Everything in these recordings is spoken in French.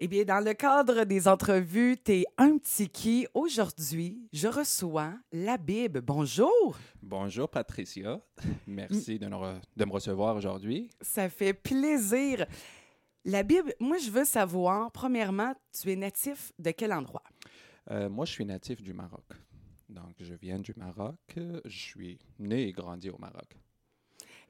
Eh bien, dans le cadre des entrevues, t'es un petit qui. Aujourd'hui, je reçois la Bible. Bonjour. Bonjour, Patricia. Merci de, de me recevoir aujourd'hui. Ça fait plaisir. La Bible, moi, je veux savoir, premièrement, tu es natif de quel endroit? Euh, moi, je suis natif du Maroc. Donc, je viens du Maroc. Je suis né et grandi au Maroc.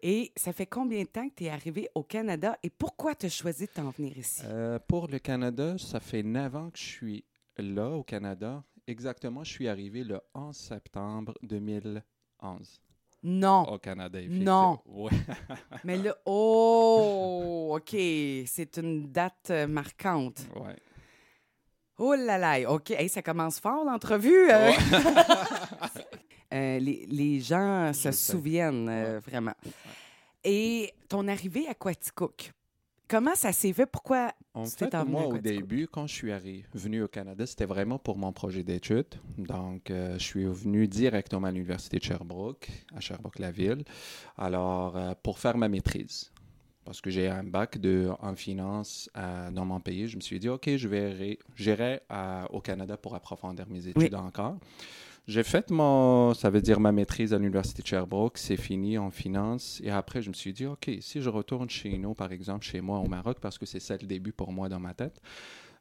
Et ça fait combien de temps que tu es arrivé au Canada et pourquoi tu as choisi de t'en venir ici? Euh, pour le Canada, ça fait neuf ans que je suis là au Canada. Exactement, je suis arrivé le 11 septembre 2011. Non. Au Canada, Non. Mais là, oh, OK, c'est une date euh, marquante. Ouais. Oh là là, OK, ça commence fort l'entrevue. Euh. Euh, les, gens se souviennent euh, vraiment. Et ton arrivée à Quaticook, comment ça s'est fait? Pourquoi en fait, moi, au début, quand je suis arrivé, venu au Canada, c'était vraiment pour mon projet d'études. Donc, euh, je suis venu directement à l'Université de Sherbrooke, à Sherbrooke-la-Ville, alors pour faire ma maîtrise. Parce que j'ai un bac de, en finance dans mon pays, je me suis dit, OK, je vais j'irai au Canada pour approfondir mes études encore. J'ai fait mon, ça veut dire ma maîtrise à l'Université de Sherbrooke, c'est fini en finance. Et après, je me suis dit, OK, si je retourne chez nous, par exemple, chez moi au Maroc, parce que c'est ça le début pour moi dans ma tête,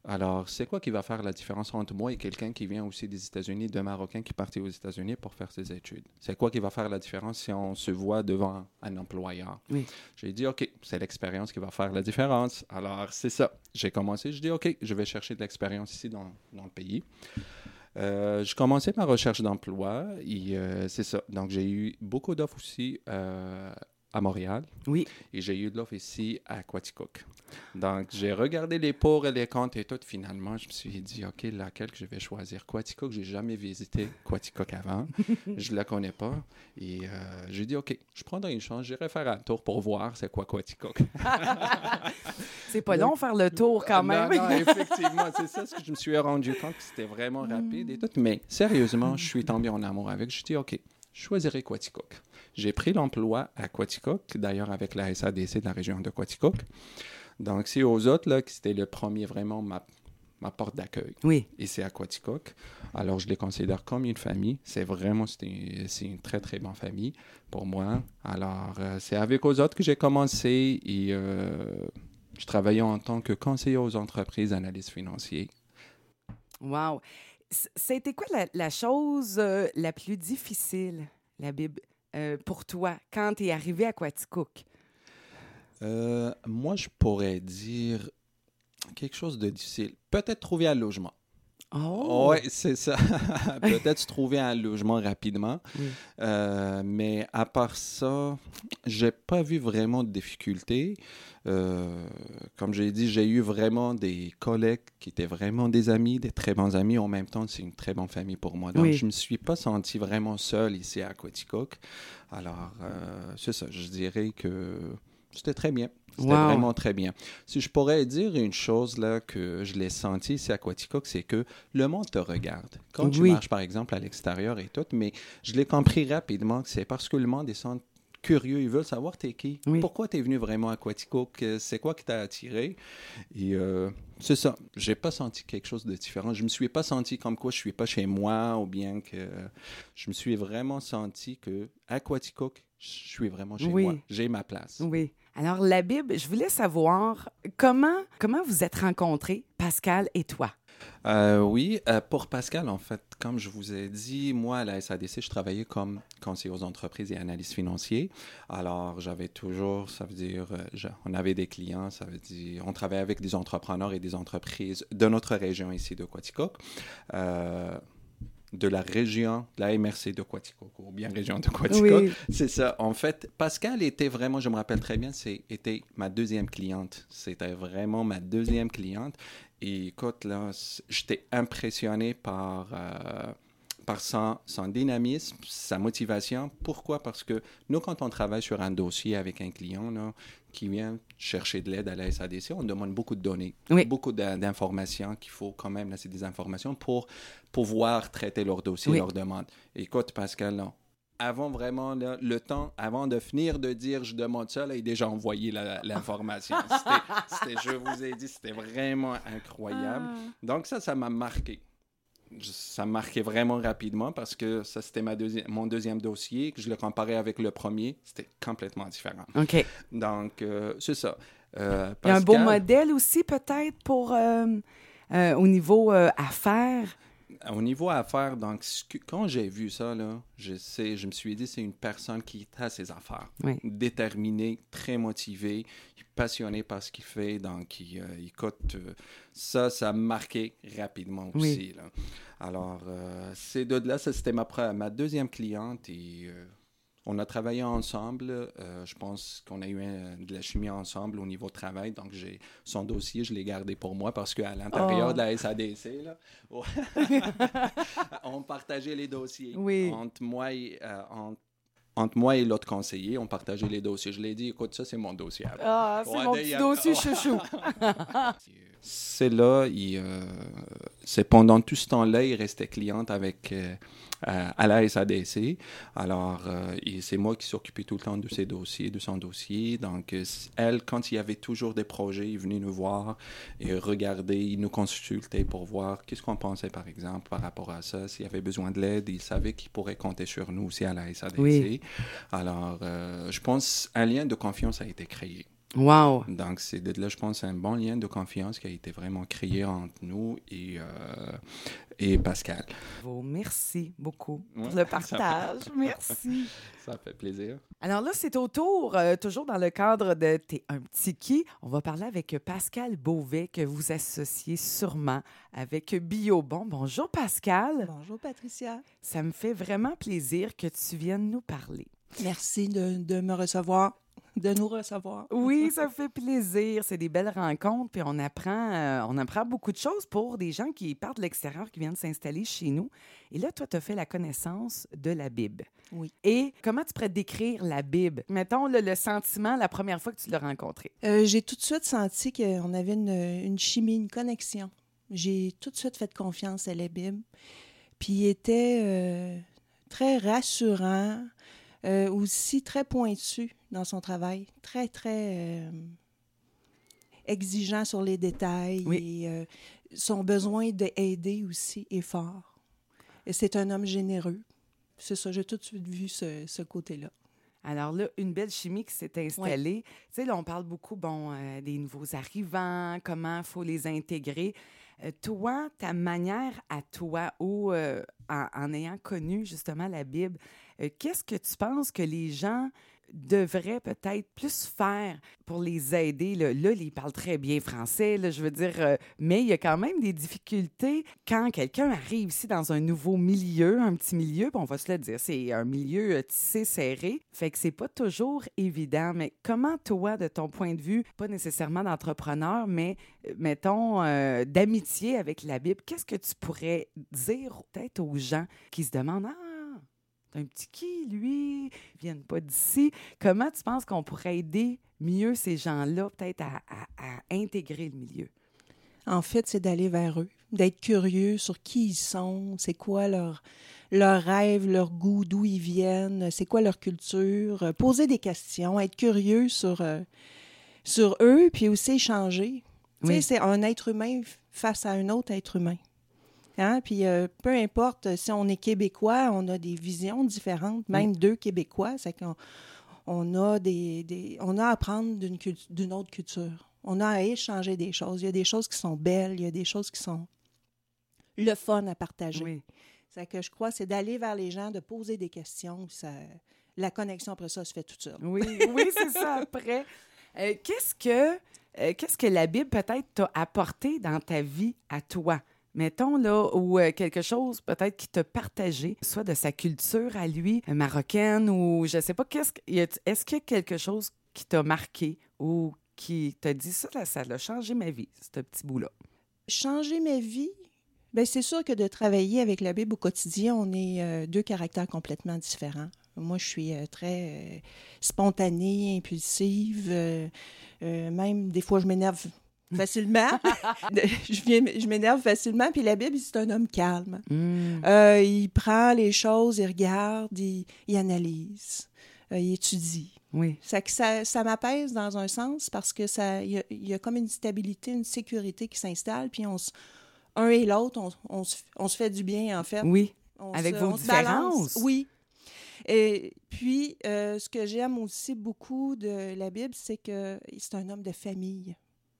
alors c'est quoi qui va faire la différence entre moi et quelqu'un qui vient aussi des États-Unis, d'un Marocain qui partait aux États-Unis pour faire ses études? C'est quoi qui va faire la différence si on se voit devant un employeur? Oui. J'ai dit, OK, c'est l'expérience qui va faire la différence. Alors c'est ça. J'ai commencé, je dis, OK, je vais chercher de l'expérience ici dans, dans le pays. Euh, je commençais ma recherche d'emploi et euh, c'est ça. Donc, j'ai eu beaucoup d'offres aussi euh, à Montréal. Oui. Et j'ai eu de l'offre ici à Quaticook. Donc, j'ai regardé les pour et les comptes et tout. Finalement, je me suis dit, OK, laquelle que je vais choisir? Quaticook, j'ai jamais visité Quaticook avant. je la connais pas. Et euh, j'ai dit, OK, je prendrai une chance. J'irai faire un tour pour voir c'est quoi Quaticook. c'est pas long faire le tour quand même. non, non, effectivement, c'est ça ce que je me suis rendu compte que c'était vraiment rapide et tout. Mais sérieusement, je suis tombé en amour avec. Je dit, OK, je choisirai Quaticook. J'ai pris l'emploi à Quaticook, d'ailleurs avec la SADC de la région de Quaticook. Donc, c'est aux autres là, que c'était le premier vraiment ma, ma porte d'accueil. Oui. Et c'est à Quaticook. Alors, je les considère comme une famille. C'est vraiment, c'est une, très, très bonne famille pour moi. Alors, euh, c'est avec aux autres que j'ai commencé et euh, je travaillais en tant que conseiller aux entreprises, analyste financier. Wow. C'était quoi la, la chose euh, la plus difficile, la Bible, euh, pour toi quand tu es arrivé à Quaticook? Euh, moi, je pourrais dire quelque chose de difficile. Peut-être trouver un logement. Oh! Oui, c'est ça. Peut-être trouver un logement rapidement. Euh, mais à part ça, j'ai pas vu vraiment de difficultés. Euh, comme j'ai dit, j'ai eu vraiment des collègues qui étaient vraiment des amis, des très bons amis. En même temps, c'est une très bonne famille pour moi. Donc, je me suis pas senti vraiment seul ici à Quaticook. Alors, euh, c'est ça. Je dirais que c'était très bien. C'était vraiment très bien. Si je pourrais dire une chose là que je l'ai senti ici à Quaticook, c'est que le monde te regarde. Quand tu marches, par exemple, à l'extérieur et tout, mais je l'ai compris rapidement que c'est parce que le monde est curieux, ils veulent savoir t'es qui, pourquoi tu es venu vraiment à Quaticook, c'est quoi qui t'a attiré? Et euh, c'est ça, j'ai pas senti quelque chose de différent. Je me suis pas senti comme quoi je suis pas chez moi ou bien que je me suis vraiment senti que à Quaticook, je suis vraiment chez moi, j'ai ma place. Oui. Alors, la Bible, je voulais savoir comment, comment vous êtes rencontrés, Pascal et toi? Euh, oui, euh, pour Pascal, en fait, comme je vous ai dit, moi, à la SADC, je travaillais comme conseiller aux entreprises et analyste financier. Alors, j'avais toujours, ça veut dire, euh, on avait des clients, ça veut dire, on travaillait avec des entrepreneurs et des entreprises de notre région ici de de la région, la MRC de Quatico, ou bien région de Quatico. C'est ça. En fait, Pascal était vraiment, je me rappelle très bien, c'était ma deuxième cliente. C'était vraiment ma deuxième cliente. Et écoute, là, j'étais impressionné par, euh, par son, son, dynamisme, sa motivation. Pourquoi? Parce que nous, quand on travaille sur un dossier avec un client là, qui vient chercher de l'aide à la SADC, on demande beaucoup de données, beaucoup d'informations qu'il faut quand même, là, c'est des informations pour pouvoir traiter leur dossier, leur demande. Écoute, Pascal, avant vraiment le temps, avant de finir de dire je demande ça, là, il a déjà envoyé l'information. je vous ai dit, c'était vraiment incroyable. Ah. Donc ça, ça m'a marqué. Ça m'a marqué vraiment rapidement parce que ça, c'était ma mon deuxième dossier, que je le comparais avec le premier, c'était complètement différent. OK. Donc, euh, c'est ça. Euh, il y a un beau modèle aussi, peut-être, pour euh, au niveau affaires au niveau affaires, donc, quand j'ai vu ça, là, je, sais, je me suis dit, c'est une personne qui a ses affaires. Déterminée, très motivée, passionnée par ce qu'il fait. Donc, il, euh, écoute, euh, ça, ça m'a marqué rapidement aussi. Là. Alors, euh, ces deux-là, c'était ma, ma deuxième cliente et on a travaillé ensemble. Euh, je pense qu'on a eu de la chimie ensemble au niveau de travail. Donc, j'ai son dossier, je l'ai gardé pour moi parce qu'à l'intérieur de la oh. SADC, là, on partageait les dossiers entre moi et euh, entre moi et l'autre conseiller, on partageait les dossiers. Je l'ai dit, écoute, ça, c'est mon dossier. Ah, c'est mon petit dossier chouchou. c'est là, euh, c'est pendant tout ce temps-là, il restait cliente avec à la SADC. Alors, euh, c'est moi qui s'occupais tout le temps de ses dossiers, de son dossier. Donc, euh, elle, quand il y avait toujours des projets, il venait nous voir et regarder, il nous consultait pour voir qu'est-ce qu'on pensait, par exemple, par rapport à ça. S'il y avait besoin de l'aide, il savait qu'il pourrait compter sur nous aussi à la SADC. Alors, euh, je pense un lien de confiance a été créé. Wow! Donc, c'est de là, je pense, un bon lien de confiance qui a été vraiment créé entre nous et, et Pascal. merci beaucoup pour le partage. merci. Ça fait plaisir. Alors là, c'est au tour, euh, toujours dans le cadre de T'es un petit qui. On va parler avec Pascal Beauvais, que vous associez sûrement avec Biobon. Bonjour Pascal. Bonjour Patricia. Ça me fait vraiment plaisir que tu viennes nous parler. Merci de, de me recevoir de nous recevoir. Oui, ça fait plaisir. C'est des belles rencontres, puis on apprend, euh, on apprend beaucoup de choses pour des gens qui partent de l'extérieur, qui viennent s'installer chez nous. Et là, toi, tu as fait la connaissance de la Bible. Oui. Et comment tu pourrais décrire la Bible? Mettons le, sentiment la première fois que tu l'as rencontré. Euh, j'ai tout de suite senti qu'on avait une, chimie, une connexion. J'ai tout de suite fait confiance à la Bible. Puis il était euh, très rassurant. Euh, aussi très pointu dans son travail, très, très euh, exigeant sur les détails et euh, son besoin d'aider aussi est fort. Et c'est un homme généreux. C'est ça, j'ai tout de suite vu ce, côté-là. Alors là, une belle chimie qui s'est installée. Tu sais, là, on parle beaucoup, bon, des nouveaux arrivants, comment il faut les intégrer. Toi, ta manière à toi, ou en, ayant connu justement la Bible, euh, qu'est-ce que tu penses que les gens devraient peut-être plus faire pour les aider. Là, là ils parlent très bien français, je veux dire, euh, mais il y a quand même des difficultés quand quelqu'un arrive ici dans un nouveau milieu, un petit milieu, on va se le dire, c'est un milieu euh, tissé, serré, fait que c'est pas toujours évident. Mais comment toi, de ton point de vue, pas nécessairement d'entrepreneur, mais mettons d'amitié avec la Bible, qu'est-ce que tu pourrais dire peut-être aux gens qui se demandent, ah, un petit qui, lui, ils viennent pas d'ici. Comment tu penses qu'on pourrait aider mieux ces gens-là, peut-être à, intégrer le milieu? En fait, c'est d'aller vers eux, d'être curieux sur qui ils sont, c'est quoi leur, leur rêve, leur goût, d'où ils viennent, c'est quoi leur culture, poser des questions, être curieux sur, euh, sur eux, puis aussi échanger. Tu sais, c'est un être humain face à un autre être humain. Hein? Puis euh, peu importe si on est québécois, on a des visions différentes, même deux québécois, c'est qu'on on a des, on a à apprendre d'une autre culture. On a à échanger des choses. Il y a des choses qui sont belles, il y a des choses qui sont le fun à partager. Oui. C'est que je crois, c'est d'aller vers les gens, de poser des questions. Ça, la connexion après ça se fait toute seule. Oui, oui, c'est ça après. Euh, qu'est-ce que euh, qu'est-ce que la Bible peut-être t'a apporté dans ta vie à toi? Mettons, là, ou euh, quelque chose peut-être qui t'a partagé, soit de sa culture à lui, euh, marocaine, ou je sais pas, qu'est-ce est-ce qu'il y a quelque chose qui t'a marqué ou qui t'a dit ça, ça a changé ma vie, ce petit bout-là? Changer ma vie? Bien, c'est sûr que de travailler avec la Bible au quotidien, on est euh, deux caractères complètement différents. Moi, je suis très spontanée, impulsive. même des fois, je m'énerve facilement. je viens, je m'énerve facilement. Puis la Bible, c'est un homme calme. Mm. Euh, il prend les choses, il regarde, il, il analyse, euh, il étudie. Oui. Ça, ça, ça m'apaise dans un sens parce que ça, il y, a, il y a comme une stabilité, une sécurité qui s'installe. Puis on un et l'autre, on, on se, on se fait du bien, en fait. Oui. On Avec se- vos on se balance. différences. Oui. Et puis, euh, ce que j'aime aussi beaucoup de la Bible, c'est que c'est un homme de famille.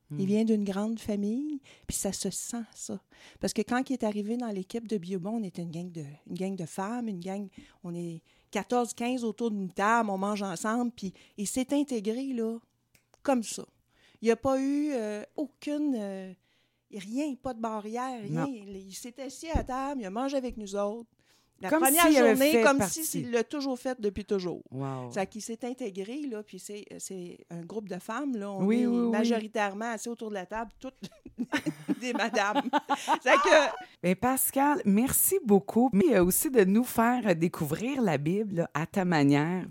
Hmm. Il vient d'une grande famille, puis ça se sent, ça. Parce que quand il est arrivé dans l'équipe de Biobon, on était une gang de, une gang de femmes, une gang, on est 14, 15 autour d'une table, on mange ensemble, puis il s'est intégré, là, comme ça. Il n'y a pas eu euh, aucune... euh, rien, pas de barrière, rien. Non. Il, il s'est assis à table, il a mangé avec nous autres. La Comme première s'il avait journée, comme partie. si il l'a toujours fait depuis toujours. Wow. C'est qu'il s'est intégré, là, puis c'est, c'est un groupe de femmes, là. On Oui, est oui, oui. majoritairement assis autour de la table, toutes des madames. c'est que, Ben, Pascal, merci beaucoup. Mais euh, aussi de nous faire découvrir la Bible là, à ta manière.